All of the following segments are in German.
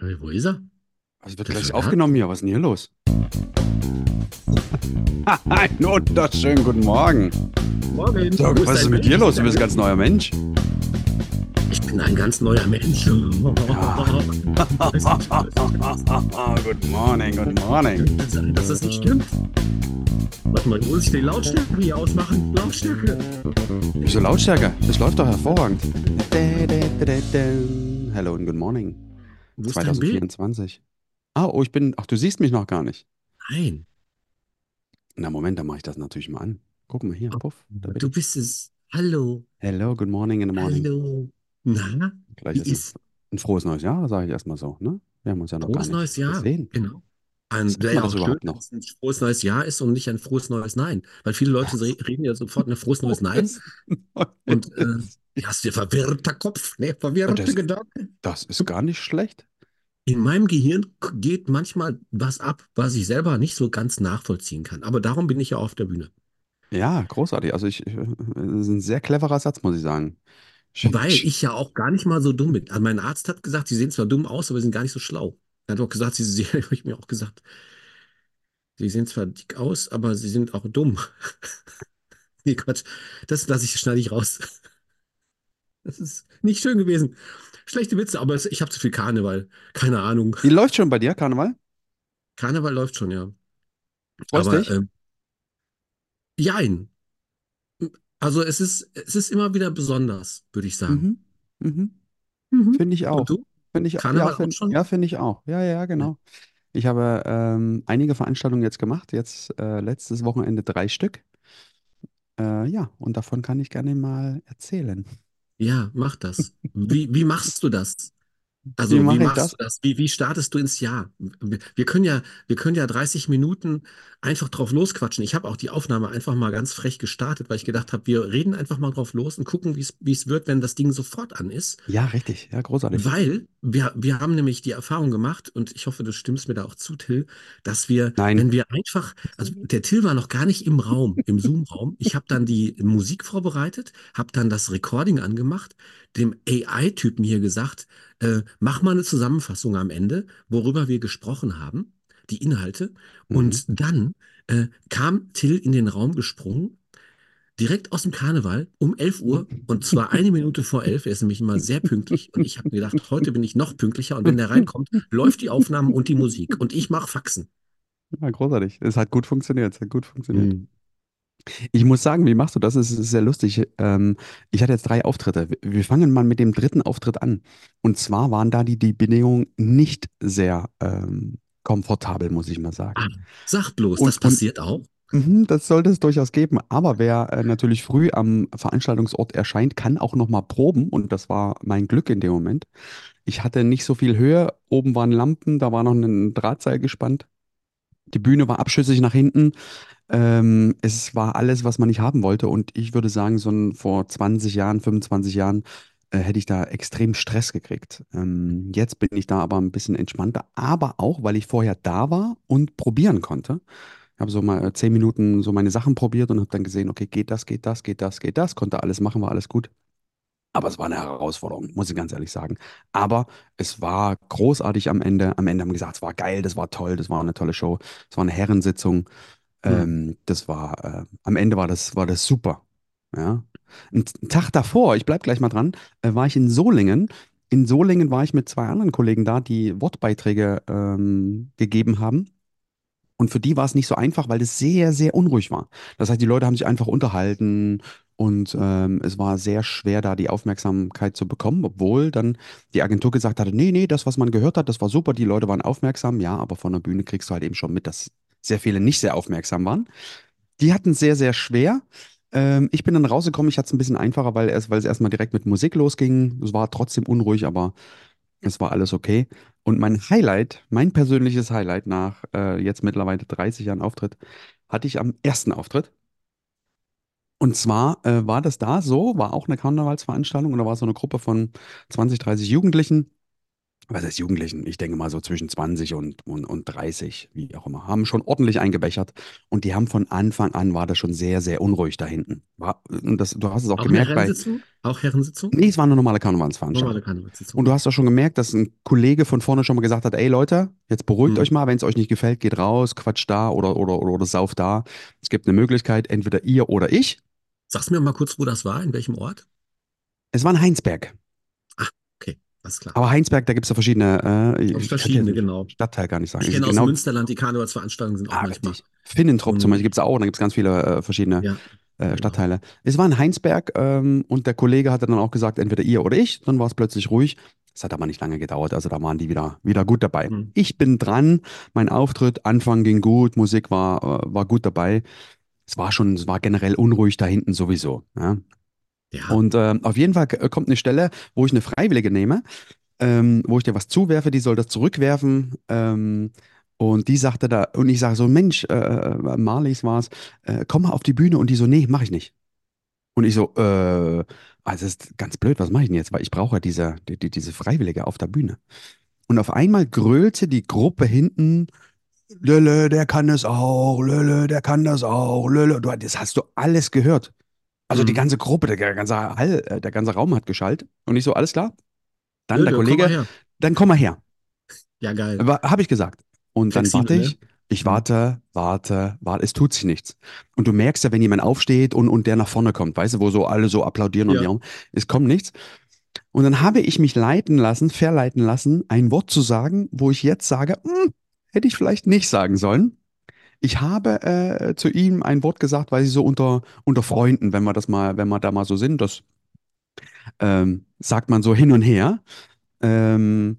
Äh, Wo ist er? Also wird Der gleich aufgenommen hier. Was ist denn hier los? Einen wunderschönen guten Morgen. Morgen. Dirk, was ist mit dir Mensch? los? Du bist ein ganz neuer Mensch. Ich bin ein ganz neuer Mensch. good morning, good morning. Kann sein, dass das nicht stimmt. Warte mal, muss ich die Lautstärke hier ausmachen? Lautstärke. Wieso Lautstärke? Das läuft doch hervorragend. Hello and good morning. Wo ist dein Bild? 2024. Ah, oh, ich bin. Ach, du siehst mich noch gar nicht. Nein. Na, Moment, dann mache ich das natürlich mal an. Guck mal hier, puff. Bin Du ich. bist es. Hallo. Hello, good morning in the morning. Hallo. Na? Gleich Wie ist ist ein frohes neues Jahr, sage ich erstmal so. Ne? Wir haben uns ja noch gar frohes nicht neues Jahr? gesehen. Genau. Ein, wäre ja auch schön, noch? ein frohes neues Jahr ist und nicht ein frohes neues Nein. Weil viele Leute re- reden ja sofort ein frohes neues Nein. Und äh, hast du verwirrter Kopf, ne? Verwirrte Das- Gedanken. Das ist gar nicht schlecht. In meinem Gehirn geht manchmal was ab, was ich selber nicht so ganz nachvollziehen kann. Aber darum bin ich ja auf der Bühne. Ja, großartig. Also ich, äh, das ist ein sehr cleverer Satz, muss ich sagen. Weil ich ja auch gar nicht mal so dumm bin. Also mein Arzt hat gesagt, sie sehen zwar dumm aus, aber sie sind gar nicht so schlau. Er hat auch gesagt, sie, sie habe ich mir auch gesagt, sie sehen zwar dick aus, aber sie sind auch dumm. Nee, Quatsch. Das lasse ich, schneide ich raus. Das ist nicht schön gewesen. Schlechte Witze, aber ich habe zu viel Karneval. Keine Ahnung. Wie läuft schon bei dir, Karneval? Karneval läuft schon, ja. Freust aber dich? ähm, jein. Also es ist, es ist immer wieder besonders, würde ich sagen. Mhm. Mhm. Mhm. Finde ich auch. Und du? Finde ich, Karneval ja, auch find, schon? ja, finde ich auch. Ja, ja, genau. Ich habe ähm, einige Veranstaltungen jetzt gemacht. Jetzt äh, letztes Wochenende drei Stück. Äh, ja, und davon kann ich gerne mal erzählen. Ja, mach das. Wie, wie machst du das? Also, Wie wie mache ich machst das? du das? Wie, wie startest du ins Jahr? Wir wir können ja, wir können ja 30 Minuten einfach drauf losquatschen. Ich habe auch die Aufnahme einfach mal ganz frech gestartet, weil ich gedacht habe, wir reden einfach mal drauf los und gucken, wie es, wie es wird, wenn das Ding sofort an ist. Ja, richtig. Ja, großartig. Weil wir, wir haben nämlich die Erfahrung gemacht, und ich hoffe, du stimmst mir da auch zu, Till, dass wir, Nein. wenn wir einfach, also der Till war noch gar nicht im Raum, im Zoom-Raum. Ich habe dann die Musik vorbereitet, habe dann das Recording angemacht, dem AI-Typen hier gesagt, äh, mach mal eine Zusammenfassung am Ende, worüber wir gesprochen haben, die Inhalte. Mhm. Und dann äh, kam Till in den Raum gesprungen, direkt aus dem Karneval um 11 Uhr und zwar eine Minute vor 11. Er ist nämlich immer sehr pünktlich und ich habe mir gedacht, heute bin ich noch pünktlicher und wenn der reinkommt, läuft die Aufnahme und die Musik und ich mache Faxen. Ja, großartig. Es hat gut funktioniert. Es hat gut funktioniert. Mhm. Ich muss sagen, wie machst du das? Es ist sehr lustig. Ähm, ich hatte jetzt drei Auftritte. Wir- fangen mal mit dem dritten Auftritt an. Und zwar waren da die, die Bedingungen nicht sehr ähm, komfortabel, muss ich mal sagen. Ah, sag bloß, Und- das passiert auch. Mhm, das sollte es durchaus geben. Aber wer äh, natürlich früh am Veranstaltungsort erscheint, kann auch noch mal proben. Und das war mein Glück in dem Moment. Ich hatte nicht so viel Höhe. Oben waren Lampen, da war noch ein Drahtseil gespannt. Die Bühne war abschüssig nach hinten. Ähm, es war alles, was man nicht haben wollte. Und ich würde sagen, so ein, vor 20 Jahren, 25 Jahren äh, hätte ich da extrem Stress gekriegt. Ähm, jetzt bin ich da aber ein bisschen entspannter. Aber auch, weil ich vorher da war und probieren konnte. Ich habe so mal äh, zehn Minuten so meine Sachen probiert und habe dann gesehen, okay, geht das, geht das, geht das, geht das, konnte alles machen, war alles gut. Aber es war eine Herausforderung, muss ich ganz ehrlich sagen. Aber es war großartig am Ende. Am Ende haben wir gesagt, es war geil, das war toll, das war eine tolle Show. Es war eine Herrensitzung. Ähm, das war, äh, am Ende war das, war das super. Ja. Einen Tag davor, ich bleib gleich mal dran, äh, war ich in Solingen. In Solingen war ich mit zwei anderen Kollegen da, die Wortbeiträge ähm, gegeben haben. Und für die war es nicht so einfach, weil es sehr, sehr unruhig war. Das heißt, die Leute haben sich einfach unterhalten und ähm, es war sehr schwer, da die Aufmerksamkeit zu bekommen, obwohl dann die Agentur gesagt hatte, nee, nee, das, was man gehört hat, das war super, die Leute waren aufmerksam, ja, aber von der Bühne kriegst du halt eben schon mit, dass sehr viele nicht sehr aufmerksam waren. Die hatten sehr, sehr schwer. Ähm, ich bin dann rausgekommen, ich hatte es ein bisschen einfacher, weil es, weil es erstmal direkt mit Musik losging. Es war trotzdem unruhig, aber es war alles okay. Und mein Highlight, mein persönliches Highlight nach äh, jetzt mittlerweile 30 Jahren Auftritt, hatte ich am ersten Auftritt. Und zwar äh, war das da so, war auch eine Karnevalsveranstaltung und da war so eine Gruppe von 20, 30 Jugendlichen. Was heißt Jugendlichen? Ich denke mal so zwischen 20 und, und, und 30, wie auch immer, haben schon ordentlich eingebechert. Und die haben von Anfang an, war das schon sehr, sehr unruhig da hinten. War, und das, du hast es auch Auch gemerkt bei, Herrensitzung? Auch Herrensitzung? nee, es war eine normale Karnevalsveranstaltung. Normale Karnevalssitzung. Und du hast auch schon gemerkt, dass ein Kollege von vorne schon mal gesagt hat, ey Leute, jetzt beruhigt Hm. euch mal, wenn es euch nicht gefällt, geht raus, quatscht da oder, oder, oder, oder sauft da. Es gibt eine Möglichkeit, entweder ihr oder ich. Sagst mir mal kurz, wo das war, in welchem Ort? Es war in Heinsberg. Alles klar. Aber Heinsberg, da gibt es ja verschiedene, äh, verschiedene, genau. Stadtteil gar nicht sagen. Ich kenne aus genau, Münsterland, die Karnevalsveranstaltungen sind auch ah, manchmal. richtig. Finnentrop zum Mhm. Beispiel gibt es auch, dann gibt es ganz viele äh, verschiedene Ja, äh, genau. Stadtteile. Es war in Heinsberg ähm, und der Kollege hatte dann auch gesagt, entweder ihr oder ich. Dann war es plötzlich ruhig. Es hat aber nicht lange gedauert, also da waren die wieder, wieder gut dabei. Mhm. Ich bin dran, mein Auftritt, Anfang ging gut, Musik war, äh, war gut dabei. Es war schon, es war generell unruhig da hinten sowieso. Ja. Ja, Und äh, auf jeden Fall k- kommt eine Stelle, wo ich eine Freiwillige nehme, ähm, wo ich dir was zuwerfe, die soll das zurückwerfen. Ähm, und die sagte da, und ich sage so, Mensch, äh, äh, Marlies war es, äh, komm mal auf die Bühne. Und die so, nee, mach ich nicht. Und ich so, äh, also ist ganz blöd, was mache ich denn jetzt? Weil ich brauche ja diese, die, die, diese Freiwillige auf der Bühne. Und auf einmal grölte die Gruppe hinten, Lölle, der kann das auch, Lölle, der kann das auch, Lölle. Du, das hast du alles gehört. Also die Mhm. ganze Gruppe, der ganze Hall, äh, der ganze Raum hat geschallt. Und ich so, alles klar. Dann der Öde, komm mal Kollege, her. dann komm mal her. Ja, geil. Habe ich gesagt. Und dann Flexibel, warte ne? ich, ich Mhm. warte, warte, warte, es tut sich nichts. Und du merkst ja, wenn jemand aufsteht und, und der nach vorne kommt, weißt du, wo so alle so applaudieren und Ja. es kommt nichts. Und dann habe ich mich leiten lassen, verleiten lassen, ein Wort zu sagen, wo ich jetzt sage, hm, hätte ich vielleicht nicht sagen sollen. Ich habe äh, zu ihm ein Wort gesagt, weil sie so unter, unter Freunden, wenn wir das mal, wenn wir da mal so sind, das ähm, sagt man so hin und her. Ähm,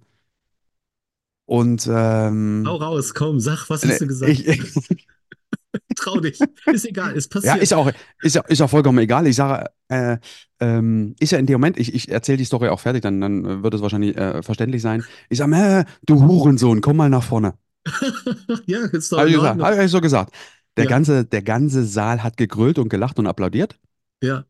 und ähm, Hau raus, komm, sag, was hast du gesagt? ich, Trau dich. Ist egal, ist ja, passiert. ist auch, ist ja, ist ja vollkommen egal. Ich sage, äh, ähm, ist ja in dem Moment, ich, ich erzähle die Story auch fertig, dann, dann wird es wahrscheinlich äh, verständlich sein. Ich sage, äh, du Hurensohn, komm mal nach vorne. ja, ist doch Habe ich gesagt, habe ich so gesagt. Der, Ja. ganze, der ganze Saal hat gegrölt und gelacht und applaudiert. Ja,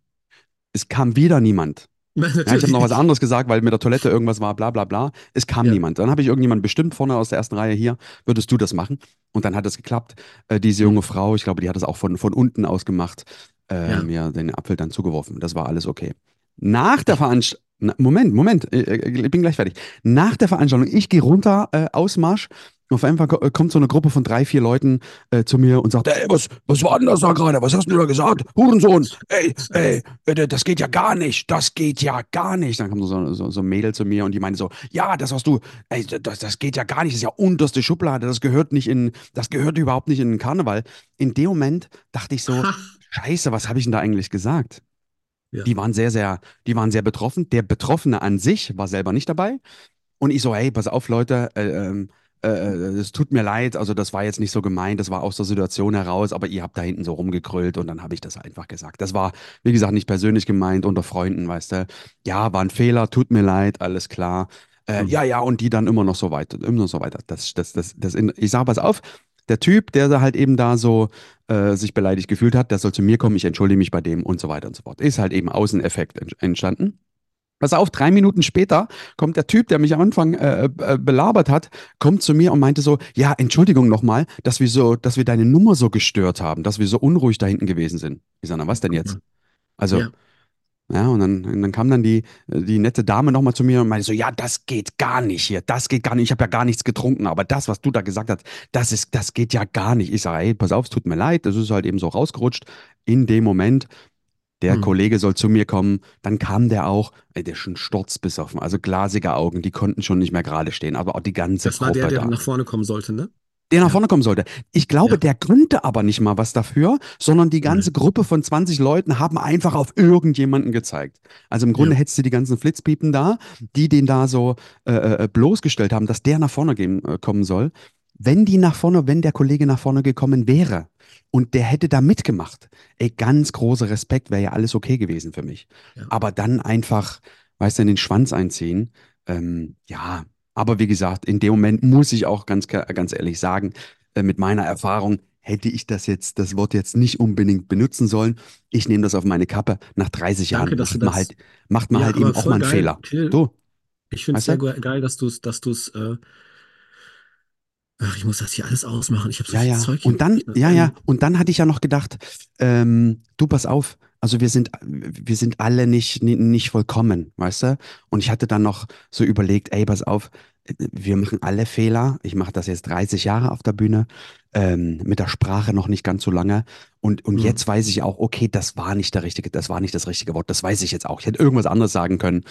Es kam wieder niemand. Ja, ich habe noch was anderes gesagt, weil mit der Toilette irgendwas war, bla bla bla. Es kam Ja. niemand. Dann habe ich irgendjemanden bestimmt vorne aus der ersten Reihe hier, würdest du das machen? Und dann hat es geklappt. Äh, diese junge Frau, ich glaube, die hat es auch von, von unten aus gemacht, äh, Ja. mir den Apfel dann zugeworfen. Das war alles okay. Nach der Veranstaltung, Moment, Moment, äh, äh, ich bin gleich fertig. Nach der Veranstaltung, ich gehe runter, äh, Ausmarsch. Auf einmal ko- kommt so eine Gruppe von drei, vier Leuten äh, zu mir und sagt, ey, was, was war denn das da gerade? Was hast du da gesagt? Hurensohn, ey, ey, äh, das geht ja gar nicht, das geht ja gar nicht. Dann kam so, so, so ein Mädel zu mir und die meinte so, ja, das hast du, ey, das, das geht ja gar nicht, das ist ja unterste Schublade, das gehört nicht in, das gehört überhaupt nicht in den Karneval. In dem Moment dachte ich so, scheiße, was habe ich denn da eigentlich gesagt? Ja. Die waren sehr, sehr, die waren sehr betroffen. Der Betroffene an sich war selber nicht dabei. Und ich so, hey, pass auf, Leute, äh, ähm, äh, es tut mir leid, also das war jetzt nicht so gemeint, das war aus der Situation heraus, aber ihr habt da hinten so rumgekrüllt und dann habe ich das einfach gesagt. Das war, wie gesagt, nicht persönlich gemeint, unter Freunden, weißt du. Ja, war ein Fehler, tut mir leid, alles klar. Äh, Mhm. Ja, ja, und die dann immer noch so weiter, immer noch so weiter. Das, das, das, das, in, ich sage, pass auf, der Typ, der da halt eben da so äh, sich beleidigt gefühlt hat, der soll zu mir kommen, ich entschuldige mich bei dem und so weiter und so fort. Ist halt eben Außeneffekt ent- entstanden. Pass auf, drei Minuten später kommt der Typ, der mich am Anfang äh, äh, belabert hat, kommt zu mir und meinte so, ja, Entschuldigung nochmal, dass wir so, dass wir deine Nummer so gestört haben, dass wir so unruhig da hinten gewesen sind. Ich sage, na was denn jetzt? Also, Ja. ja, und dann, und dann kam dann die, die nette Dame nochmal zu mir und meinte so, ja, das geht gar nicht hier, das geht gar nicht, ich habe ja gar nichts getrunken, aber das, was du da gesagt hast, das ist, das geht ja gar nicht. Ich sage, hey, pass auf, es tut mir leid, das ist halt eben so rausgerutscht. In dem Moment, der Hm. Kollege soll zu mir kommen, dann kam der auch, ey, der ist schon sturzbesoffen, also glasige Augen, die konnten schon nicht mehr gerade stehen, aber auch die ganze Das war Gruppe der, der da nach vorne kommen sollte, ne? der nach Ja. vorne kommen sollte. Ich glaube, Ja. der konnte aber nicht mal was dafür, sondern die ganze Gruppe von 20 Leuten haben einfach auf irgendjemanden gezeigt. Also im Grunde Ja. hättest du die ganzen Flitzpiepen da, die den da so äh, äh, bloßgestellt haben, dass der nach vorne gehen, äh, kommen soll. Wenn die nach vorne, wenn der Kollege nach vorne gekommen wäre und der hätte da mitgemacht, ey, ganz großer Respekt, wäre ja alles okay gewesen für mich. Ja. Aber dann einfach, weißt du, in den Schwanz einziehen, ähm, ja, aber wie gesagt, in dem Moment muss ich auch ganz, ganz ehrlich sagen, äh, mit meiner Erfahrung hätte ich das jetzt, das Wort jetzt nicht unbedingt benutzen sollen. Ich nehme das auf meine Kappe. Nach 30 Danke, Jahren macht man halt, macht man Ja, halt eben auch mal einen geil. Fehler. Du, Ich finde es sehr geil, dass du es, dass du es, äh, ach, ich muss das hier alles ausmachen. Ich habe so Ja, viel ja. Zeug hier. Und dann, ja, ja. Und dann hatte ich ja noch gedacht, ähm, du pass auf. Also wir sind, wir sind alle nicht, ni- nicht vollkommen, weißt du? Und ich hatte dann noch so überlegt, ey, pass auf, wir machen alle Fehler. Ich mache das jetzt 30 Jahre auf der Bühne, ähm, mit der Sprache noch nicht ganz so lange. Und, und hm, jetzt weiß ich auch, okay, das war nicht der richtige, das war nicht das richtige Wort. Das weiß ich jetzt auch. Ich hätte irgendwas anderes sagen können.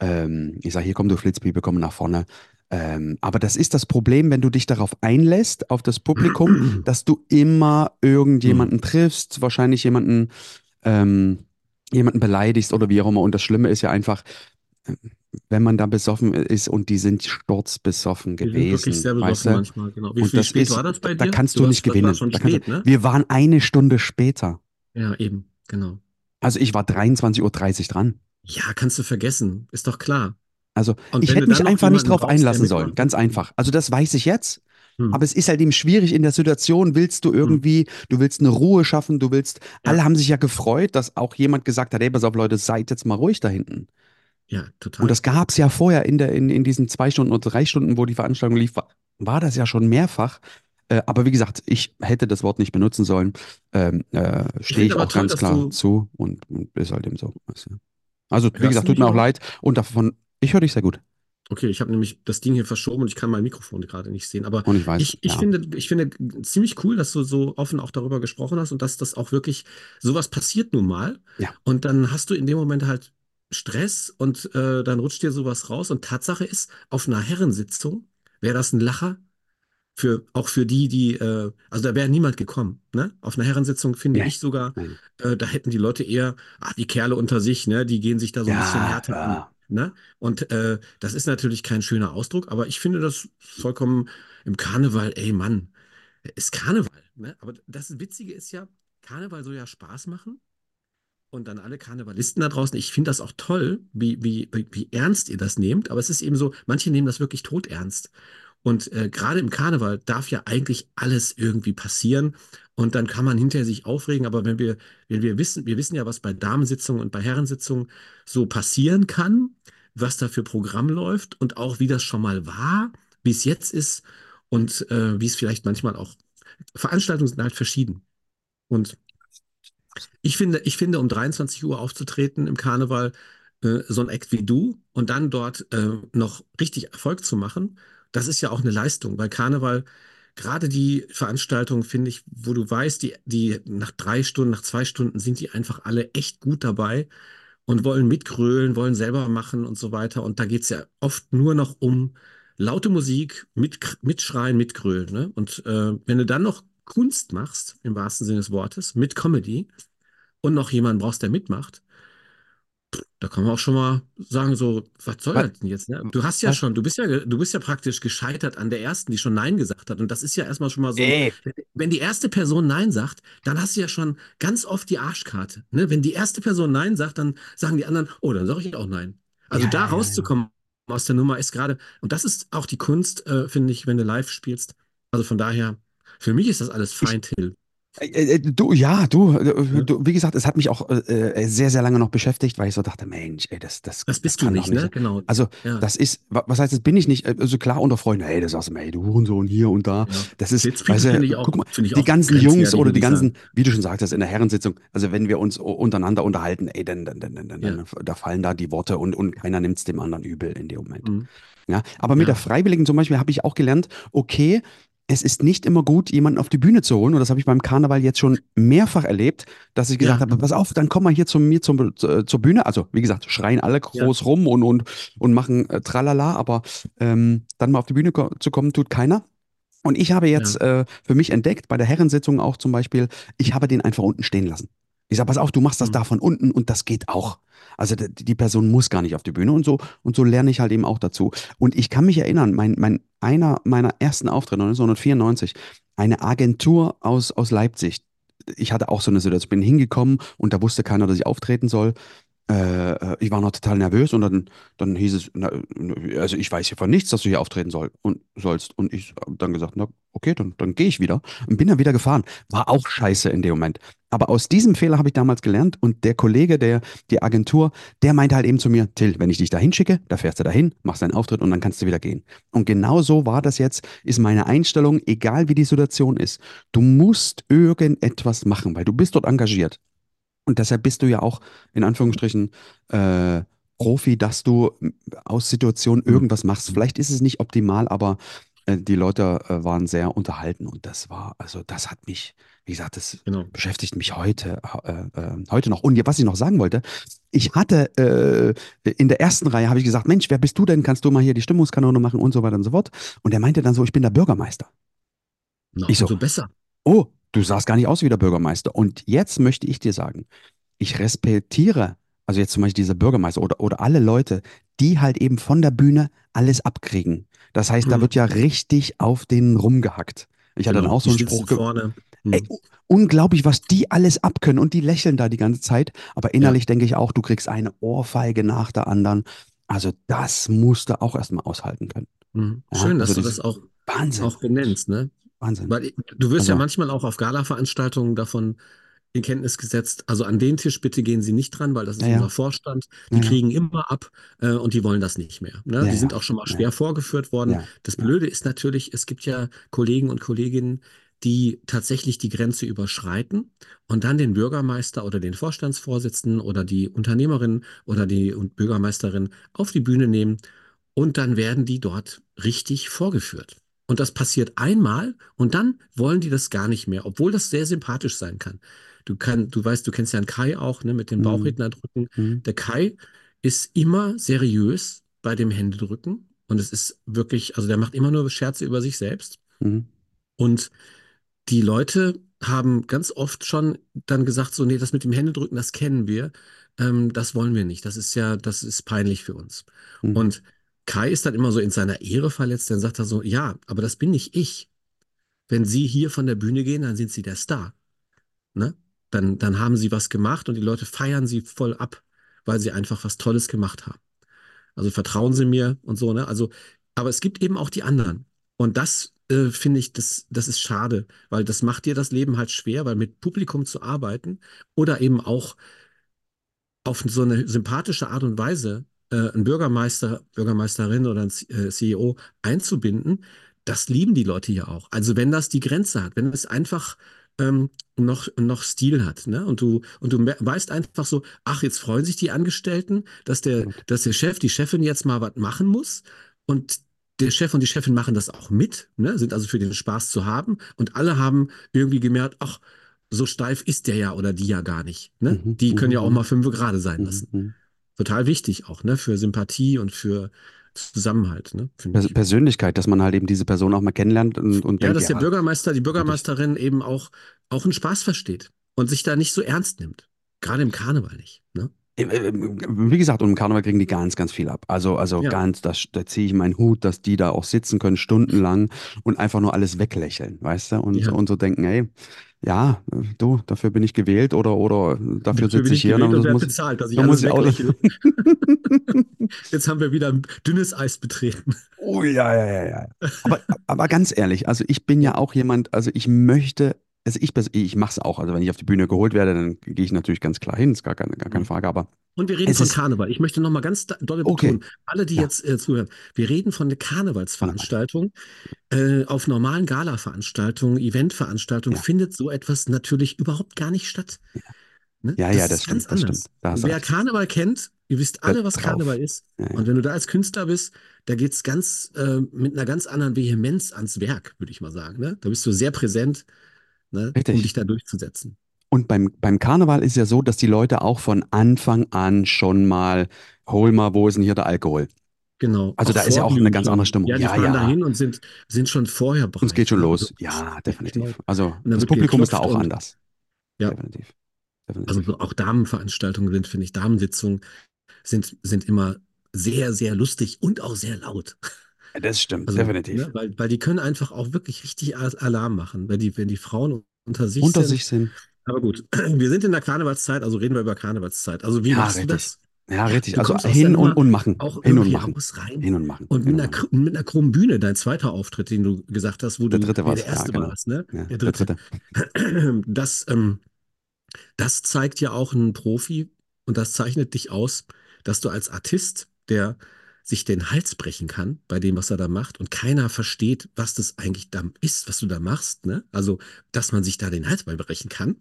Ähm, ich sage, hier komm, du Flitzpiepe, komm nach vorne. Ähm, aber das ist das Problem, wenn du dich darauf einlässt, auf das Publikum, dass du immer hm. irgendjemanden triffst, wahrscheinlich jemanden, ähm, jemanden beleidigst oder wie auch immer. Und das Schlimme ist ja einfach, äh, wenn man da besoffen ist und die sind sturzbesoffen Wir sind wirklich gewesen, sehr weißt besoffen du? manchmal, genau. Wie, Und das spät war ist, das bei da dir? kannst Du du nicht warst, war gewinnen. Da du, spät, ne? wir waren eine Stunde später. Ja, eben, genau. Also ich war 23.30 Uhr dran. Ja, kannst du vergessen. Ist doch klar. Also Und ich hätte mich einfach nicht drauf einlassen sollen. Ganz einfach. Also das weiß ich jetzt. Hm, Aber es ist halt eben schwierig in der Situation. Willst du hm, irgendwie, du willst eine Ruhe schaffen, du willst, ja, alle haben sich ja gefreut, dass auch jemand gesagt hat, hey, pass auf, Leute, seid jetzt mal ruhig da hinten. ja, Und total. das gab es ja vorher in, der, in, in diesen zwei Stunden oder drei Stunden, wo die Veranstaltung lief, war, war das ja schon mehrfach. Äh, aber wie gesagt, ich hätte das Wort nicht benutzen sollen. Ähm, äh, stehe ich auch toll, ganz klar zu und, und ist halt eben so. du. Also, wie gesagt, tut mir auch leid. Und davon, ich höre dich sehr gut. Okay, ich habe nämlich das Ding hier verschoben und ich kann mein Mikrofon gerade nicht sehen. Aber Und ich weiß, ich, ich ja. finde, ich finde ziemlich cool, dass du so offen auch darüber gesprochen hast und dass das auch wirklich, sowas passiert nun mal. Ja. Und dann hast du in dem Moment halt Stress und äh, dann rutscht dir sowas raus. Und Tatsache ist, auf einer Herrensitzung wäre das ein Lacher für, auch für die, die, äh, also da wäre niemand gekommen. Ne? Auf einer Herrensitzung finde Nee. ich sogar, äh, da hätten die Leute eher, ach, die Kerle unter sich, ne, die gehen sich da so ein bisschen Ja, härter an. Ne? Und äh, das ist natürlich kein schöner Ausdruck, aber ich finde das vollkommen im Karneval, ey Mann, ist Karneval. Ne? Aber das Witzige ist ja, Karneval soll ja Spaß machen. Und dann alle Karnevalisten da draußen, ich finde das auch toll, wie, wie, wie, wie ernst ihr das nehmt, aber es ist eben so, manche nehmen das wirklich todernst. Und äh, gerade im Karneval darf ja eigentlich alles irgendwie passieren. Und dann kann man hinterher sich aufregen. Aber wenn wir, wenn wir wissen, wir wissen ja, was bei Damensitzungen und bei Herrensitzungen so passieren kann, was da für Programm läuft und auch wie das schon mal war, wie es jetzt ist und äh, wie es vielleicht manchmal auch. Veranstaltungen sind halt verschieden. Und ich finde, ich finde, um 23 Uhr aufzutreten im Karneval, äh, so ein Act wie du und dann dort äh, noch richtig Erfolg zu machen, das ist ja auch eine Leistung, weil Karneval, gerade die Veranstaltungen, finde ich, wo du weißt, die, die nach drei Stunden, nach zwei Stunden sind die einfach alle echt gut dabei und wollen mitgrölen, wollen selber machen und so weiter. Und da geht es ja oft nur noch um laute Musik, mit, mitschreien, mitgrölen. Ne? Und äh, wenn du dann noch Kunst machst, im wahrsten Sinne des Wortes, mit Comedy, und noch jemanden brauchst, der mitmacht, da kann man auch schon mal sagen, so, was soll Was, das denn jetzt, ne? Du hast ja was? schon, du bist ja, du bist ja praktisch gescheitert an der ersten, die schon Nein gesagt hat. Und das ist ja erstmal schon mal so Ey, wenn die erste Person Nein sagt, dann hast du ja schon ganz oft die Arschkarte. Ne? Wenn die erste Person Nein sagt, dann sagen die anderen, oh, dann sage ich auch Nein. Also Ja, da ja, ja, ja. rauszukommen aus der Nummer ist gerade, und das ist auch die Kunst, äh, finde ich, wenn du live spielst. Also von daher, für mich ist das alles Ich, Till. Äh, äh, Du, ja, du, äh, du, wie gesagt, es hat mich auch äh, äh, sehr, sehr lange noch beschäftigt, weil ich so dachte, Mensch, ey, das, das, Das das bist du kann doch nicht, nicht ne? Genau. Also, Ja, das ist, wa- was heißt, das bin ich nicht, äh, also klar unter Freunden, hey, das sagst du hey, du Hurensohn hier und da. ja. Das ist, weißt Blitzpiepe du, guck mal, die ganzen Jungs oder die ganzen, wie du schon sagtest, in der Herrensitzung, also wenn wir uns untereinander unterhalten, ey, dann, dann, dann, dann, dann, Ja, dann da fallen da die Worte und, und keiner nimmt es dem anderen übel in dem Moment. mhm. Ja, aber mit der Freiwilligen zum Beispiel habe ich auch gelernt, okay, es ist nicht immer gut, jemanden auf die Bühne zu holen. Und das habe ich beim Karneval jetzt schon mehrfach erlebt, dass ich gesagt ja, habe, pass auf, dann komm mal hier zu mir zum, äh, zur Bühne. Also, wie gesagt, schreien alle ja, groß rum und, und, und machen äh, Tralala, aber ähm, dann mal auf die Bühne ko zu kommen, tut keiner. Und ich habe ja, jetzt äh, für mich entdeckt, bei der Herrensitzung auch zum Beispiel, ich habe den einfach unten stehen lassen. Ich sage, pass auf, du machst das mhm. da von unten und das geht auch. Also die, Person muss gar nicht auf die Bühne und so und so lerne ich halt eben auch dazu. Und ich kann mich erinnern, mein, mein einer meiner ersten Auftritte 1994, eine Agentur aus, aus Leipzig. Ich hatte auch so eine Situation, ich bin hingekommen und da wusste keiner, dass ich auftreten soll. Äh, äh, ich war noch total nervös und dann, dann hieß es, na, also ich weiß hier von nichts, dass du hier auftreten soll und, sollst. Und ich habe dann gesagt, na, okay, dann, dann gehe ich wieder und bin dann wieder gefahren. War auch scheiße in dem Moment. Aber aus diesem Fehler habe ich damals gelernt und der Kollege, der, die Agentur, der meinte halt eben zu mir, Till, wenn ich dich da hinschicke, da fährst du dahin, machst deinen Auftritt und dann kannst du wieder gehen. Und genau so war das jetzt, ist meine Einstellung, egal wie die Situation ist. Du musst irgendetwas machen, weil du bist dort engagiert. Und deshalb bist du ja auch in Anführungsstrichen äh, Profi, dass du aus Situationen Mhm. irgendwas machst. Vielleicht ist es nicht optimal, aber äh, die Leute äh, waren sehr unterhalten und das war, also das hat mich, wie gesagt, das Genau. beschäftigt mich heute, äh, äh, heute noch. Und was ich noch sagen wollte, ich hatte äh, in der ersten Reihe habe ich gesagt, Mensch, wer bist du denn? Kannst du mal hier die Stimmungskanone machen und so weiter und so fort. Und er meinte dann so, ich bin der Bürgermeister. Na, Ich so, besser. oh, du sahst gar nicht aus wie der Bürgermeister. Und jetzt möchte ich dir sagen, ich respektiere, also jetzt zum Beispiel dieser Bürgermeister oder, oder alle Leute, die halt eben von der Bühne alles abkriegen. Das heißt, da Mhm. wird ja richtig auf den rumgehackt. Ich hatte dann Genau. auch so einen Spruch, vorne. ey, Mhm. unglaublich, was die alles abkönnen und die lächeln da die ganze Zeit. Aber innerlich denke ich auch, du kriegst eine Ohrfeige nach der anderen. Also das musst du auch erstmal aushalten können. Mhm. Ja, Schön, dass also du das auch, Wahnsinn, auch benennst, ne? Wahnsinn. Weil du wirst ja Also, manchmal auch auf Gala-Veranstaltungen davon in Kenntnis gesetzt. Also an den Tisch bitte gehen Sie nicht dran, weil das ist ja, ja, unser Vorstand. Die ja, ja, kriegen immer ab äh, und die wollen das nicht mehr. Ne? ja, Die sind ja, auch schon mal ja, schwer vorgeführt worden. ja, Das ja. Blöde ist natürlich, es gibt ja Kollegen und Kolleginnen, die tatsächlich die Grenze überschreiten und dann den Bürgermeister oder den Vorstandsvorsitzenden oder die Unternehmerin oder die Bürgermeisterin auf die Bühne nehmen und dann werden die dort richtig vorgeführt. Und das passiert einmal und dann wollen die das gar nicht mehr, obwohl das sehr sympathisch sein kann. Du kann, du weißt, du kennst ja einen Kai auch, ne, mit dem Mhm. Bauchredner drücken. Mhm. Der Kai ist immer seriös bei dem Händedrücken und es ist wirklich, also der macht immer nur Scherze über sich selbst. Mhm. Und die Leute haben ganz oft schon dann gesagt, so, nee, das mit dem Händedrücken, das kennen wir, ähm, das wollen wir nicht. Das ist ja, das ist peinlich für uns. Mhm. Und Kai ist dann immer so in seiner Ehre verletzt, dann sagt er so, ja, aber das bin nicht ich. Wenn Sie hier von der Bühne gehen, dann sind Sie der Star. Ne? Dann, dann haben Sie was gemacht und die Leute feiern Sie voll ab, weil Sie einfach was Tolles gemacht haben. Also vertrauen Sie mir und so, ne? Also, aber es gibt eben auch die anderen. Und das äh, finde ich, das, das ist schade, weil das macht dir das Leben halt schwer, weil mit Publikum zu arbeiten oder eben auch auf so eine sympathische Art und Weise äh, einen Bürgermeister, Bürgermeisterin oder einen C- äh, CEO einzubinden, das lieben die Leute ja auch. Also wenn das die Grenze hat, wenn es einfach ähm, noch, noch Stil hat, ne? Und du, und du weißt einfach so, ach, jetzt freuen sich die Angestellten, dass der, dass der Chef, die Chefin jetzt mal was machen muss und der Chef und die Chefin machen das auch mit, ne? Sind also für den Spaß zu haben und alle haben irgendwie gemerkt, ach, so steif ist der ja oder die ja gar nicht, ne? Mhm. Die können ja auch Mhm. mal fünf gerade sein Mhm. lassen. Total wichtig auch, ne? Für Sympathie und für Zusammenhalt, ne? Persönlichkeit, dass man halt eben diese Person auch mal kennenlernt und, und Ja, denkt, dass der ja, Bürgermeister, die. Bürgermeisterin eben auch, auch einen Spaß versteht und sich da nicht so ernst nimmt. Gerade im Karneval nicht, ne? Äh, Wie gesagt, und im Karneval kriegen die ganz, ganz viel ab. Also, also Ja. ganz, das, da ziehe ich meinen Hut, dass die da auch sitzen können, stundenlang und einfach nur alles weglächeln, weißt du? Und, Ja. und so denken, ey, ja, du, dafür bin ich gewählt oder, oder dafür sitze ich hier. gewählt und und muss, bezahlt, dass ich muss alles weglächle. Jetzt haben wir wieder ein dünnes Eis betreten. Oh ja, ja, ja, ja. Aber, aber ganz ehrlich, also ich bin ja auch jemand, also ich möchte, also ich, ich mache es auch. Also wenn ich auf die Bühne geholt werde, dann gehe ich natürlich ganz klar hin, ist gar keine, gar keine Mhm. Frage. Aber Und wir reden von Karneval. Ich möchte noch mal ganz da- dolle Okay. betonen, alle, die Ja. jetzt äh, zuhören, wir reden von der Karnevalsveranstaltung. Äh, auf normalen Gala-Veranstaltungen, Eventveranstaltungen Ja. findet so etwas natürlich überhaupt gar nicht statt. Ne? Ja, das ja, ist das ganz stimmt, das anders. stimmt. Da Wer recht. Karneval kennt, ihr wisst Da alle, was drauf. Karneval ist. Ja, ja. Und wenn du da als Künstler bist, da geht es ganz äh, mit einer ganz anderen Vehemenz ans Werk, würde ich mal sagen. Ne? Da bist du sehr präsent, ne, um Richtig. dich da durchzusetzen. Und beim, beim Karneval ist ja so, dass die Leute auch von Anfang an schon mal, hol mal, wo ist denn hier der Alkohol? Genau. Also da ist ja auch eine ganz andere Stimmung. Ja, die Ja, fahren ja. da hin und sind, sind schon vorher bereit. Uns geht schon los. Also, Ja, definitiv. Also das Publikum ist da auch und- anders. Ja. Definitiv. Definitiv. Also so auch Damenveranstaltungen sind, finde ich, Damensitzungen sind, sind immer sehr, sehr lustig und auch sehr laut. Das stimmt, Also, definitiv. Ne, weil, weil die können einfach auch wirklich richtig Alarm machen, wenn die, wenn die Frauen unter sich Unter sind. sich sind. Aber gut, wir sind in der Karnevalszeit, also reden wir über Karnevalszeit. Also wie Ja, machst du richtig. das? Ja, richtig. du Also hin und, und machen. Auch Hin und machen. rein. Hin und machen. Und mit und einer, mit einer krummen Bühne, dein zweiter Auftritt, den du gesagt hast, wo Der du, dritte der erste ja, genau. war es, ne? Ja, der der dritte. dritte. Das, ähm, Das zeigt ja auch ein Profi und das zeichnet dich aus, dass du als Artist, der sich den Hals brechen kann bei dem, was er da macht und keiner versteht, was das eigentlich da ist, was du da machst, ne? Also, dass man sich da den Hals bei brechen kann.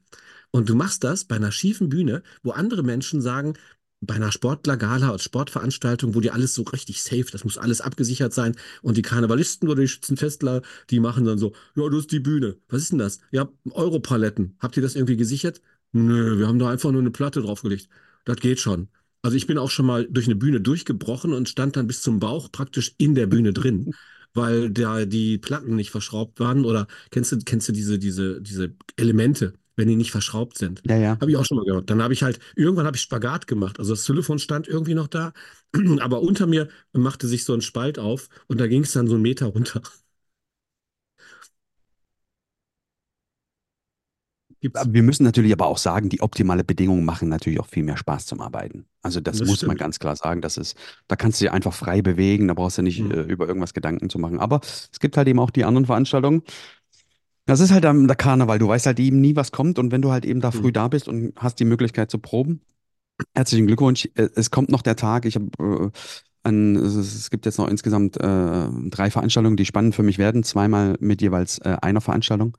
Und du machst das bei einer schiefen Bühne, wo andere Menschen sagen, bei einer Sportlergala oder Sportveranstaltung, wo dir alles so richtig safe, das muss alles abgesichert sein. Und die Karnevalisten oder die Schützenfestler, die machen dann so, ja, das ist die Bühne. Was ist denn das? Ja, Europaletten. Habt ihr das irgendwie gesichert? Nö, wir haben da einfach nur eine Platte draufgelegt. Das geht schon. Also ich bin auch schon mal durch eine Bühne durchgebrochen und stand dann bis zum Bauch praktisch in der Bühne drin, weil da die Platten nicht verschraubt waren. Oder kennst du, kennst du diese, diese, diese Elemente, wenn die nicht verschraubt sind? Ja, ja. Habe ich auch schon mal gehört. Dann habe ich halt, irgendwann habe ich Spagat gemacht. Also das Telefon stand irgendwie noch da, aber unter mir machte sich so ein Spalt auf und da ging es dann so einen Meter runter. Gibt's. Wir müssen natürlich aber auch sagen, die optimale Bedingungen machen natürlich auch viel mehr Spaß zum Arbeiten. Also das Das muss man stimmt. ganz klar sagen. Das ist, da kannst du dich einfach frei bewegen, da brauchst du nicht Hm. äh, über irgendwas Gedanken zu machen. Aber es gibt halt eben auch die anderen Veranstaltungen. Das ist halt am- der Karneval. Du weißt halt eben nie, was kommt. Und wenn du halt eben da früh da bist und hast die Möglichkeit zu proben, herzlichen Glückwunsch. Äh, Es kommt noch der Tag. Ich habe äh, an, es gibt jetzt noch insgesamt äh, drei Veranstaltungen, die spannend für mich werden. Zweimal mit jeweils äh, einer Veranstaltung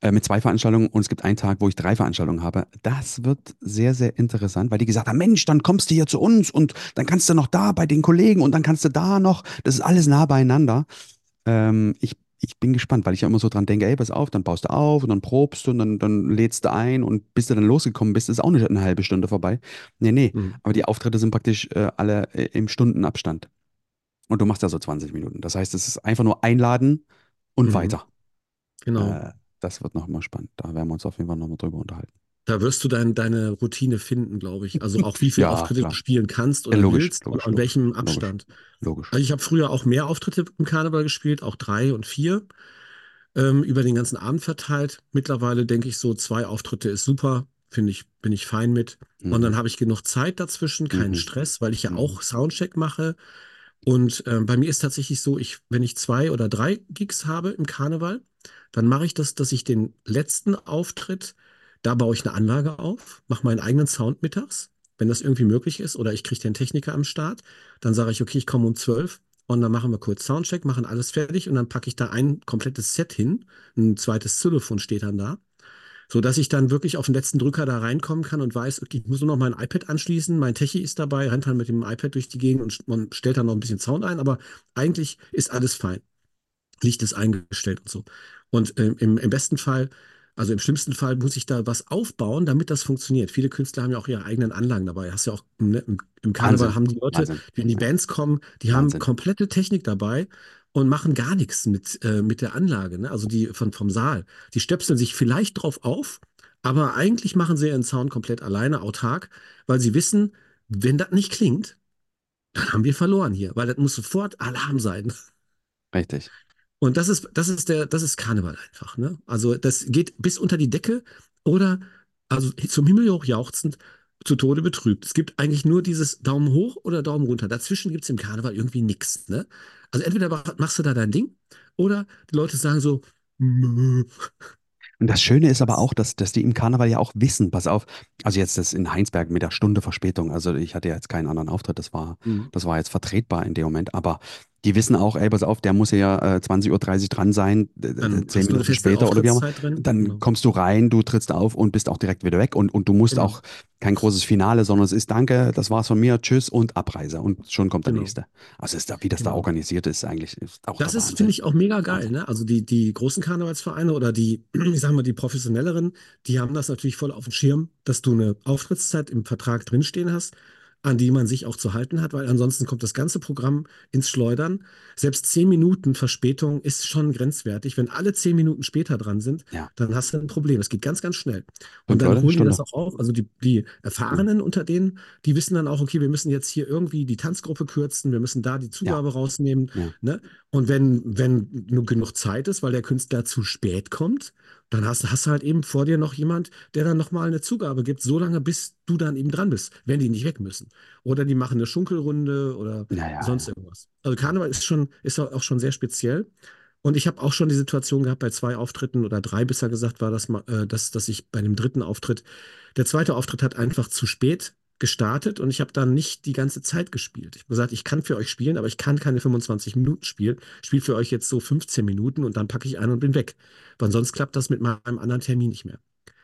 äh, mit zwei Veranstaltungen und es gibt einen Tag, wo ich drei Veranstaltungen habe. Das wird sehr, sehr interessant, weil die gesagt haben, Mensch, dann kommst du hier zu uns und dann kannst du noch da bei den Kollegen und dann kannst du da noch. Das ist alles nah beieinander. Ähm, ich, ich bin gespannt, weil ich ja immer so dran denke, ey, pass auf, dann baust du auf und dann probst du und dann, dann lädst du ein und bis du dann losgekommen bist, ist auch nicht eine halbe Stunde vorbei. Nee, nee, Hm. aber die Auftritte sind praktisch äh, alle äh, im Stundenabstand. Und du machst ja so 20 Minuten. Das heißt, es ist einfach nur einladen und Mhm. weiter. Genau. Äh, das wird noch mal spannend. Da werden wir uns auf jeden Fall noch mal drüber unterhalten. Da wirst du dein, deine Routine finden, glaube ich. Also auch wie viele Ja, Auftritte du klar. spielen kannst Ja, oder logisch, willst und logisch, an logisch, welchem Abstand. logisch. Also ich habe früher auch mehr Auftritte im Karneval gespielt, auch drei und vier, ähm, über den ganzen Abend verteilt. Mittlerweile denke ich so, zwei Auftritte ist super, finde ich, bin ich fein mit. Und dann Mhm. habe ich genug Zeit dazwischen, keinen Mhm. Stress, weil ich ja Mhm. auch Soundcheck mache. Und ähm, bei mir ist tatsächlich so, ich, wenn ich zwei oder drei Gigs habe im Karneval, dann mache ich das, dass ich den letzten Auftritt, da baue ich eine Anlage auf, mache meinen eigenen Sound mittags, wenn das irgendwie möglich ist, oder ich kriege den Techniker am Start, dann sage ich, okay, ich komme um zwölf und dann machen wir kurz Soundcheck, machen alles fertig und dann packe ich da ein komplettes Set hin, ein zweites Xylophon steht dann da so dass ich dann wirklich auf den letzten Drücker da reinkommen kann und weiß, okay, ich muss nur noch mein iPad anschließen, mein Techie ist dabei, rennt dann mit dem iPad durch die Gegend und man stellt dann noch ein bisschen Sound ein, aber eigentlich ist alles fein. Licht ist eingestellt und so. Und ähm, im, im besten Fall, also im schlimmsten Fall, muss ich da was aufbauen, damit das funktioniert. Viele Künstler haben ja auch ihre eigenen Anlagen dabei. Hast ja auch ne, im, im Karneval Wahnsinn. haben die Leute, Wahnsinn. die in die Bands kommen, die haben Wahnsinn. komplette Technik dabei und machen gar nichts mit, äh, mit der Anlage, ne? Also die von, vom Saal. Die stöpseln sich vielleicht drauf auf, aber eigentlich machen sie ihren Sound komplett alleine, autark, weil sie wissen, wenn das nicht klingt, dann haben wir verloren hier, weil das muss sofort Alarm sein. Richtig. Und das ist, das ist der, das ist Karneval einfach, ne? Also das geht bis unter die Decke oder also zum Himmel hoch jauchzend zu Tode betrübt. Es gibt eigentlich nur dieses Daumen hoch oder Daumen runter. Dazwischen gibt es im Karneval irgendwie nichts, ne? Also entweder machst du da dein Ding oder die Leute sagen so, "Mö." Und das Schöne ist aber auch, dass, dass die im Karneval ja auch wissen, pass auf, also jetzt das in Heinsberg mit der Stunde Verspätung, also ich hatte ja jetzt keinen anderen Auftritt, das war, Mhm. das war jetzt vertretbar in dem Moment, aber die wissen auch, ey, pass auf, der muss ja äh, 20.30 Uhr dran sein, Dann zehn Minuten später oder wie auch immer. Dann Genau. kommst du rein, du trittst auf und bist auch direkt wieder weg und, und du musst Genau. auch kein großes Finale, sondern es ist Danke, das war's von mir, Tschüss und Abreise und schon kommt der Genau. nächste. Also ist da, wie das da Genau. organisiert ist, eigentlich ist auch Das ist, finde ich, auch mega geil, ne? Also die, die großen Karnevalsvereine oder die, ich sag mal, die professionelleren, die haben das natürlich voll auf dem Schirm, dass du eine Auftrittszeit im Vertrag drinstehen hast, an die man sich auch zu halten hat, weil ansonsten kommt das ganze Programm ins Schleudern. Selbst zehn Minuten Verspätung ist schon grenzwertig. Wenn alle zehn Minuten später dran sind, Ja. dann hast du ein Problem. Es geht ganz, ganz schnell. Und Fünf dann holen die das auch auf. Also die, die Erfahrenen unter denen, die wissen dann auch, okay, wir müssen jetzt hier irgendwie die Tanzgruppe kürzen, wir müssen da die Zugabe rausnehmen. Ja. Ne? Und wenn, wenn nur genug Zeit ist, weil der Künstler zu spät kommt, dann hast, hast du halt eben vor dir noch jemand, der dann nochmal eine Zugabe gibt, so lange, bis du dann eben dran bist, wenn die nicht weg müssen. Oder die machen eine Schunkelrunde oder Ja, ja, sonst ja. irgendwas. Also Karneval ist schon, ist auch schon sehr speziell. Und ich habe auch schon die Situation gehabt, bei zwei Auftritten oder drei besser gesagt, war das, mal, äh, dass, dass ich bei dem dritten Auftritt, der zweite Auftritt hat einfach zu spät gestartet und ich habe dann nicht die ganze Zeit gespielt. Ich habe gesagt, ich kann für euch spielen, aber ich kann keine 25 Minuten spielen. Ich spiele für euch jetzt so 15 Minuten und dann packe ich ein und bin weg. Weil sonst klappt das mit meinem anderen Termin nicht mehr.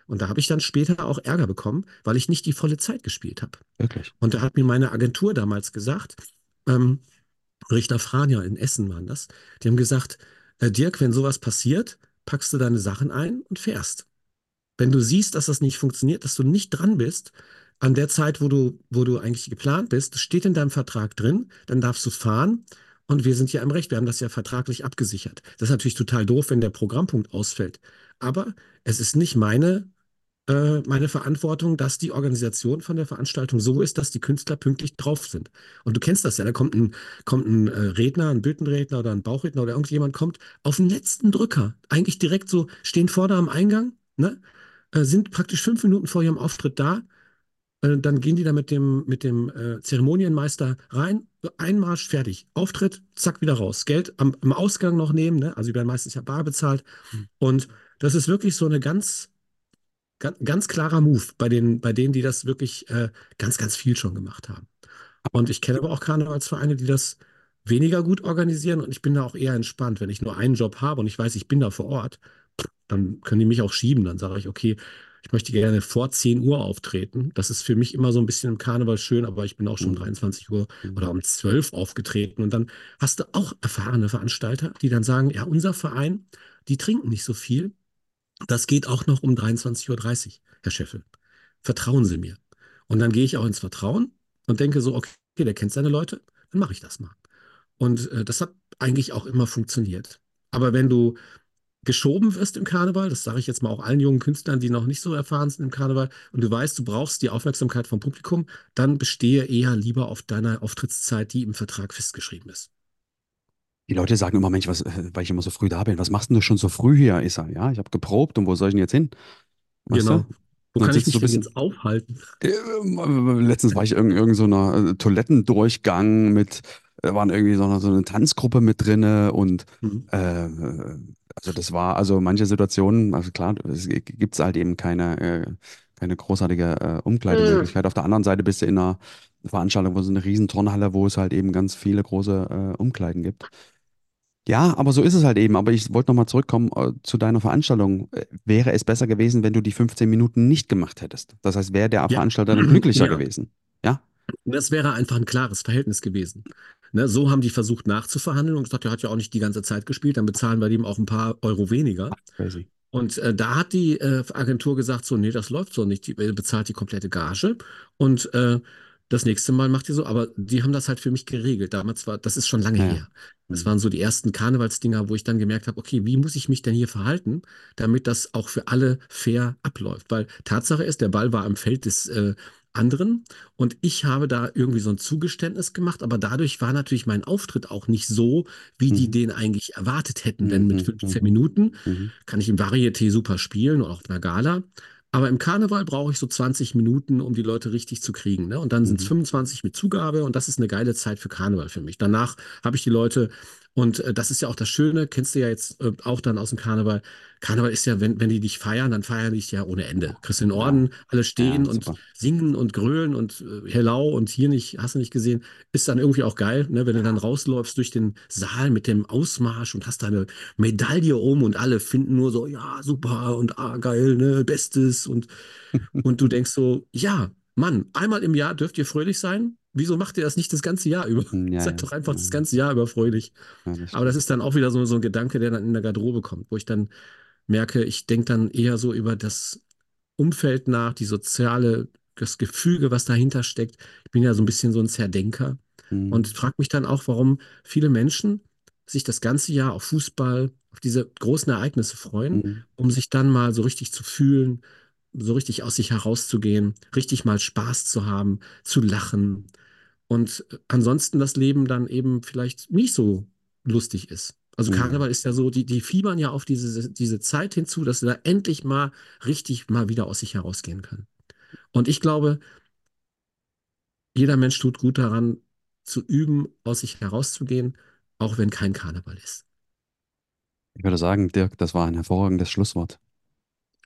Und da habe ich dann später auch Ärger bekommen, weil ich nicht die volle Zeit gespielt habe. Wirklich. Und da hat mir meine Agentur damals gesagt, ähm, Richter Frania in Essen waren das, die haben gesagt, äh, Dirk, wenn sowas passiert, packst du deine Sachen ein und fährst. Wenn du siehst, dass das nicht funktioniert, dass du nicht dran bist, an der Zeit, wo du, wo du eigentlich geplant bist, steht in deinem Vertrag drin, dann darfst du fahren. Und wir sind ja im Recht, wir haben das ja vertraglich abgesichert. Das ist natürlich total doof, wenn der Programmpunkt ausfällt. Aber es ist nicht meine, äh, meine Verantwortung, dass die Organisation von der Veranstaltung so ist, dass die Künstler pünktlich drauf sind. Und du kennst das ja, da kommt ein, kommt ein äh, Redner, ein Büttenredner oder ein Bauchredner oder irgendjemand kommt auf den letzten Drücker, eigentlich direkt so, stehen vorne am Eingang, ne? Äh, sind praktisch fünf Minuten vor ihrem Auftritt da äh, dann gehen die da mit dem, mit dem äh, Zeremonienmeister rein, Einmarsch, fertig. Auftritt, zack, wieder raus. Geld am, am Ausgang noch nehmen, ne? also die werden meistens ja bar bezahlt. Mhm. Und das ist wirklich so eine ganz, ganz, ganz klarer Move bei, den, bei denen, die das wirklich äh, ganz, ganz viel schon gemacht haben. Und ich kenne aber auch Karnevalsvereine, die das weniger gut organisieren und ich bin da auch eher entspannt. Wenn ich nur einen Job habe und ich weiß, ich bin da vor Ort, dann können die mich auch schieben. Dann sage ich, okay, ich möchte gerne vor 10 Uhr auftreten. Das ist für mich immer so ein bisschen im Karneval schön, aber ich bin auch schon um 23 Uhr oder um 12 aufgetreten. Und dann hast du auch erfahrene Veranstalter, die dann sagen, ja, unser Verein, die trinken nicht so viel. Das geht auch noch um 23.30 Uhr, Herr Scheffel. Vertrauen Sie mir. Und dann gehe ich auch ins Vertrauen und denke so, okay, der kennt seine Leute, dann mache ich das mal. Und äh, das hat eigentlich auch immer funktioniert. Aber wenn du geschoben wirst im Karneval, das sage ich jetzt mal auch allen jungen Künstlern, die noch nicht so erfahren sind im Karneval, und du weißt, du brauchst die Aufmerksamkeit vom Publikum, dann bestehe eher lieber auf deiner Auftrittszeit, die im Vertrag festgeschrieben ist. Die Leute sagen immer, Mensch, was, äh, weil ich immer so früh da bin, was machst denn du schon so früh hier? Ich sage, ja, ich habe geprobt und wo soll ich denn jetzt hin? Weißt Genau. du? Wo kann ich dich so bisschen, jetzt aufhalten? Äh, Letztens war ich in irgendeiner so einer, äh, Toilettendurchgang mit, da waren irgendwie so eine, so eine Tanzgruppe mit drinne und Mhm. äh, also das war, also manche Situationen, also klar, es gibt halt eben keine, äh, keine großartige äh, Umkleidemöglichkeit. Auf der anderen Seite bist du in einer Veranstaltung, wo so eine riesen Turnhalle, wo es halt eben ganz viele große äh, Umkleiden gibt. Ja, aber so ist es halt eben. Aber ich wollte nochmal zurückkommen äh, zu deiner Veranstaltung. Äh, Wäre es besser gewesen, wenn du die 15 Minuten nicht gemacht hättest? Das heißt, wäre der Ja, Veranstalter dann glücklicher ja. gewesen? Ja? Das wäre einfach ein klares Verhältnis gewesen. Ne, so haben die versucht nachzuverhandeln und gesagt, der hat ja auch nicht die ganze Zeit gespielt, dann bezahlen wir dem auch ein paar Euro weniger. Crazy. Und äh, da hat die äh, Agentur gesagt, so, nee, das läuft so nicht. Die äh, bezahlt die komplette Gage und äh, das nächste Mal macht ihr so, aber die haben das halt für mich geregelt. Damals war, das ist schon lange Ja, her. Das Mhm. waren so die ersten Karnevalsdinger, wo ich dann gemerkt habe, okay, wie muss ich mich denn hier verhalten, damit das auch für alle fair abläuft? Weil Tatsache ist, der Ball war am Feld des äh, anderen und ich habe da irgendwie so ein Zugeständnis gemacht, aber dadurch war natürlich mein Auftritt auch nicht so, wie die Mhm. den eigentlich erwartet hätten. Denn mit Mhm. 15 Mhm. Minuten Mhm. kann ich im Varieté super spielen und auch auf einer Gala. Aber im Karneval brauche ich so 20 Minuten, um die Leute richtig zu kriegen. Ne? Und dann sind es Mhm. 25 mit Zugabe und das ist eine geile Zeit für Karneval für mich. Danach habe ich die Leute, und äh, das ist ja auch das Schöne, kennst du ja jetzt äh, auch dann aus dem Karneval. Karneval ist ja, wenn, wenn die dich feiern, dann feiern die dich ja ohne Ende. Kriegst den Ja, Orden, alle ja, stehen und super. singen und grölen und äh, Hellau und hier nicht, hast du nicht gesehen, ist dann irgendwie auch geil, ne? wenn du dann rausläufst durch den Saal mit dem Ausmarsch und hast deine Medaille um und alle finden nur so, ja, super und ah, geil, ne, Bestes und, und du denkst so, ja, Mann, einmal im Jahr dürft ihr fröhlich sein. Wieso macht ihr das nicht das ganze Jahr über? Ja, ja, Seid doch einfach ja, das ganze Jahr über fröhlich. ja, das Aber das ist dann auch wieder so, so ein Gedanke, der dann in der Garderobe kommt, wo ich dann merke, ich denke dann eher so über das Umfeld nach, die soziale, das Gefüge, was dahinter steckt. Ich bin ja so ein bisschen so ein Zerdenker und Mhm. frage mich dann auch, warum viele Menschen sich das ganze Jahr auf Fußball, auf diese großen Ereignisse freuen, Mhm. um sich dann mal so richtig zu fühlen, so richtig aus sich herauszugehen, richtig mal Spaß zu haben, zu lachen und ansonsten das Leben dann eben vielleicht nicht so lustig ist. Also Ja. Karneval ist ja so, die, die fiebern ja auf diese, diese Zeit hinzu, dass sie da endlich mal richtig mal wieder aus sich herausgehen können. Und ich glaube, jeder Mensch tut gut daran, zu üben, aus sich herauszugehen, auch wenn kein Karneval ist. Ich würde sagen, Dirk, das war ein hervorragendes Schlusswort.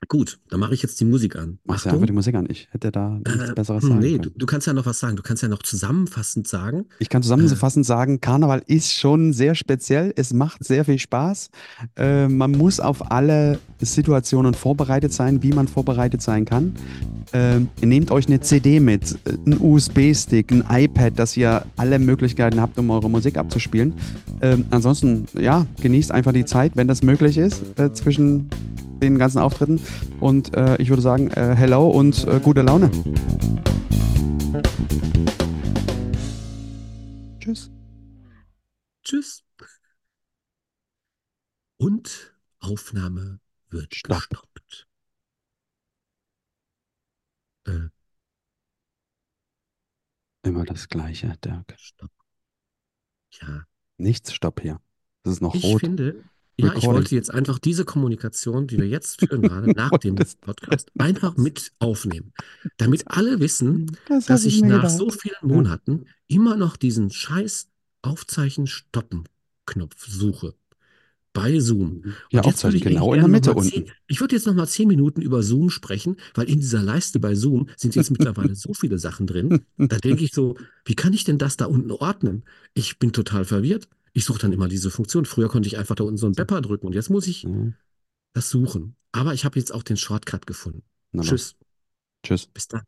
Gut, dann mache ich jetzt die Musik an. Machst du einfach die. Musik an. Ich hätte da nichts Äh, Besseres sagen nee, du, können. du kannst ja noch was sagen. Du kannst ja noch zusammenfassend sagen. Ich kann Äh, zusammenfassend sagen, Karneval ist schon sehr speziell. Es macht sehr viel Spaß. Äh, man muss auf alle Situationen vorbereitet sein, wie man vorbereitet sein kann. Ähm, nehmt euch eine CD mit, äh, einen USB-Stick, ein iPad, dass ihr alle Möglichkeiten habt, um eure Musik abzuspielen. Ähm, ansonsten, ja, genießt einfach die Zeit, wenn das möglich ist, äh, zwischen den ganzen Auftritten. Und äh, ich würde sagen, äh, hello und äh, gute Laune. Tschüss. tschüss. Und Aufnahme wird Stopp. gestoppt. Äh, Immer das Gleiche, Dirk. stopp. Ja. Nichts Stopp hier. Das ist noch Ich rot. finde, ja, ich wollte jetzt einfach diese Kommunikation, die wir jetzt führen gerade, nach dem Podcast, einfach mit aufnehmen. Damit alle wissen, Das dass ich nach gedacht. so vielen Monaten immer noch diesen scheiß Aufzeichen-Stoppen-Knopf suche. Bei Zoom. Ja, Und jetzt würde ich genau in der Mitte unten. Zehn, ich würde jetzt noch mal zehn Minuten über Zoom sprechen, weil in dieser Leiste bei Zoom sind jetzt mittlerweile so viele Sachen drin. Da denke ich so, wie kann ich denn das da unten ordnen? Ich bin total verwirrt. Ich suche dann immer diese Funktion. Früher konnte ich einfach da unten so einen Bepper drücken und jetzt muss ich Ja, das suchen. Aber ich habe jetzt auch den Shortcut gefunden. na. Tschüss. Tschüss. Bis dann.